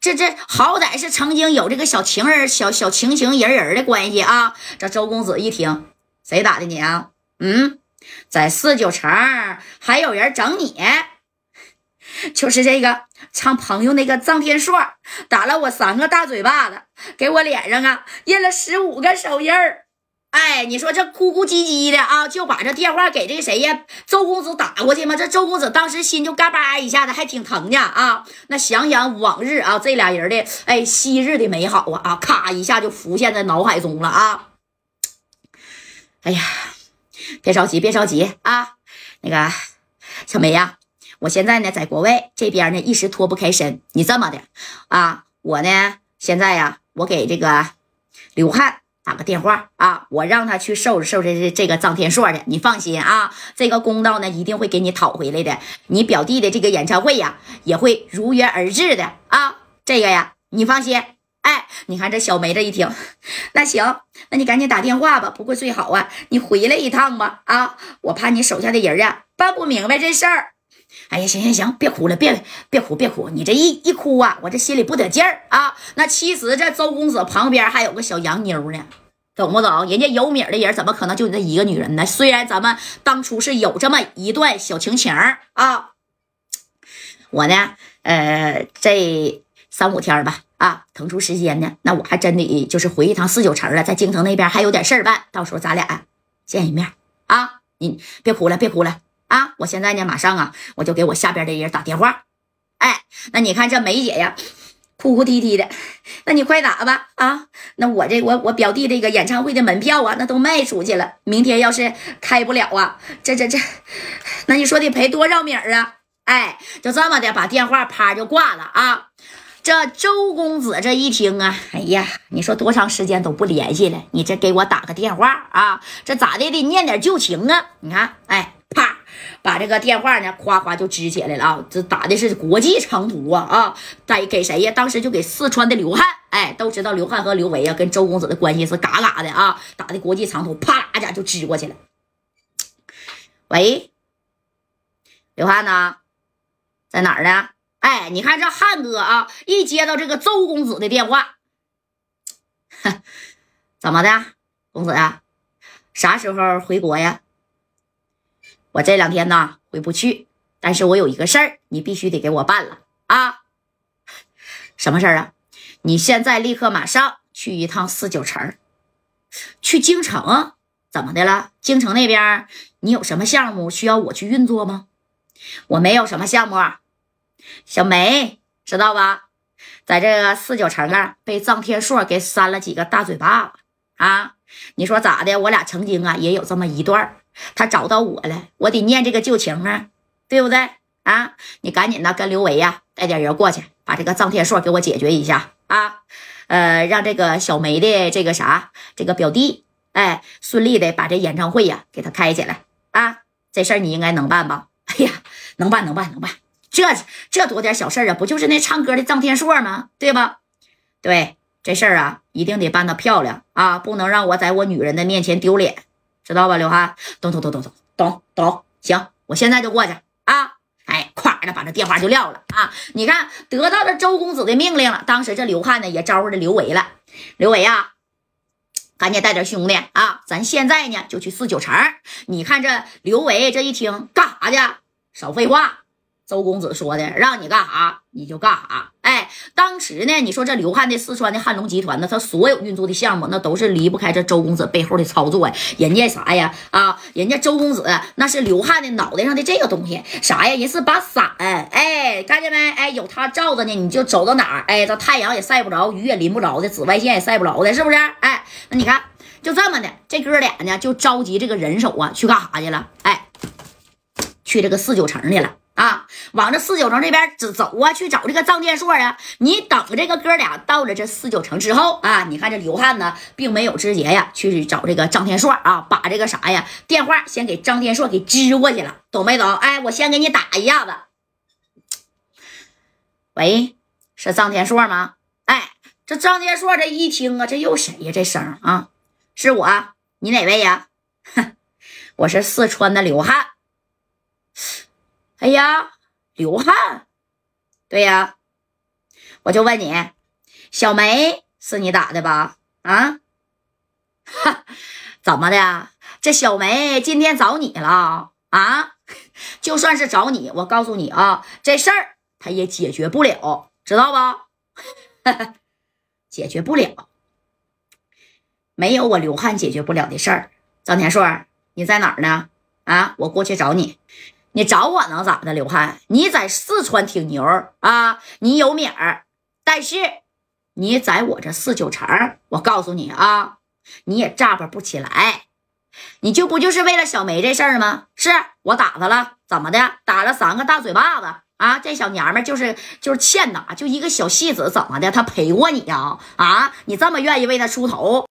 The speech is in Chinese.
这这好歹是曾经有这个小情人、小小情情人人的关系啊。这周公子一听，谁打的你啊？嗯，在四九城还有人整你，就是这个唱朋友那个臧天朔打了我三个大嘴巴子，给我脸上啊印了十五个手印儿。哎，你说这哭哭唧唧的啊，就把这电话给这个谁呀？周公子打过去吗？这周公子当时心就嘎巴一下子，还挺疼呢啊。那想想往日啊，这俩人的哎昔日的美好啊啊，咔一下就浮现在脑海中了啊。哎呀，别着急，别着急啊。那个小梅呀，我现在呢在国外这边呢一时脱不开身。你这么的啊，我呢现在呀，我给这个刘汉。打个电话啊！我让他去收拾收拾这这个臧天朔去。你放心啊，这个公道呢一定会给你讨回来的。你表弟的这个演唱会呀，也会如约而至的啊！这个呀，你放心。哎，你看这小梅这一听，那行，那你赶紧打电话吧。不过最好啊，你回来一趟吧。啊，我怕你手下的人啊办不明白这事儿。哎呀，行行行，别哭了，别别哭，别哭。你这一一哭啊，我这心里不得劲儿啊。那其实这周公子旁边还有个小洋妞呢，懂不懂？人家有米的人怎么可能就你这一个女人呢？虽然咱们当初是有这么一段小情情啊，我呢，呃，这三五天吧，啊，腾出时间呢，那我还真得就是回一趟四九城了，在京城那边还有点事儿办，到时候咱俩见一面啊。你别哭了，别哭了。啊！我现在呢，马上啊，我就给我下边的人打电话。哎，那你看这梅姐呀，哭哭啼啼的，那你快打吧啊！那我这我我表弟这个演唱会的门票啊，那都卖出去了。明天要是开不了啊，这这这，那你说得赔多少米啊？哎，就这么的，把电话啪就挂了啊！这周公子这一听啊，哎呀，你说多长时间都不联系了，你这给我打个电话啊？这咋的？得念点旧情啊！你看，哎，把这个电话呢，夸夸就支起来了啊！这打的是国际长途啊啊！在给谁呀？当时就给四川的刘汉，哎，都知道刘汉和刘维啊跟周公子的关系是嘎嘎的啊！打的国际长途，啪啦一下就支过去了。喂，刘汉呢？在哪儿呢？哎，你看这汉哥啊，一接到这个周公子的电话，怎么的，公子啊？啥时候回国呀？我这两天呢回不去，但是我有一个事儿，你必须得给我办了啊！什么事儿啊？你现在立刻马上去一趟四九城，去京城，怎么的了？京城那边你有什么项目需要我去运作吗？我没有什么项目。小梅知道吧？在这个四九城啊，被臧天朔给扇了几个大嘴巴子啊！你说咋的？我俩曾经啊也有这么一段他找到我了，我得念这个旧情啊，对不对啊？你赶紧的跟刘维呀带点人过去，把这个臧天朔给我解决一下啊！呃，让这个小梅的这个啥这个表弟，哎，顺利的把这演唱会呀给他开起来啊！这事儿你应该能办吧？哎呀，能办能办能办，这这多点小事啊，不就是那唱歌的臧天朔吗？对吧？对，这事儿啊一定得办得漂亮啊，不能让我在我女人的面前丢脸。知道吧，刘汉，懂懂懂懂懂懂，行，我现在就过去啊！哎，咵的把这电话就撂了啊！你看，得到了周公子的命令了。当时这刘汉呢也招呼着刘维了，刘维呀，赶紧带点兄弟啊，咱现在呢就去四九城。你看这刘维这一听，干啥去？少废话。周公子说的，让你干啥你就干啥。哎，当时呢，你说这刘汉的四川的汉龙集团呢，他所有运作的项目，那都是离不开这周公子背后的操作呀。人家啥呀？啊，人家周公子那是刘汉的脑袋上的这个东西，啥呀？人是把伞，哎，看见没？哎，有他罩着呢，你就走到哪儿，哎，这太阳也晒不着，雨也淋不着的，紫外线也晒不着的，是不是？哎，那你看，就这么的，这哥俩呢，就召集这个人手啊，去干啥去了？哎，去这个四九城去了。往这四九城这边走啊，去找这个张天硕啊！你等这个哥俩到了这四九城之后啊，你看这刘汉呢，并没有直接呀去找这个张天硕啊，把这个啥呀电话先给张天硕给支过去了，懂没懂？哎，我先给你打一下子。喂，是张天硕吗？哎，这张天硕这一听啊，这又谁呀？这声啊，是我，你哪位呀？哼，我是四川的刘汉。哎呀，刘汉，对呀，我就问你，小梅是你打的吧？啊？怎么的？这小梅今天找你了啊？就算是找你，我告诉你啊，这事儿她也解决不了，知道不？解决不了，没有我刘汉解决不了的事儿。张天硕，你在哪儿呢？啊，我过去找你。你找我能咋的？刘汉，你在四川挺牛啊，你有名儿，但是你在我这四九城，我告诉你啊，你也炸巴不起来。你就不就是为了小梅这事儿吗？是我打他了，怎么的？打了三个大嘴巴子啊！这小娘们就是就是欠打，就一个小戏子，怎么的？她陪过你呀？啊，你这么愿意为她出头？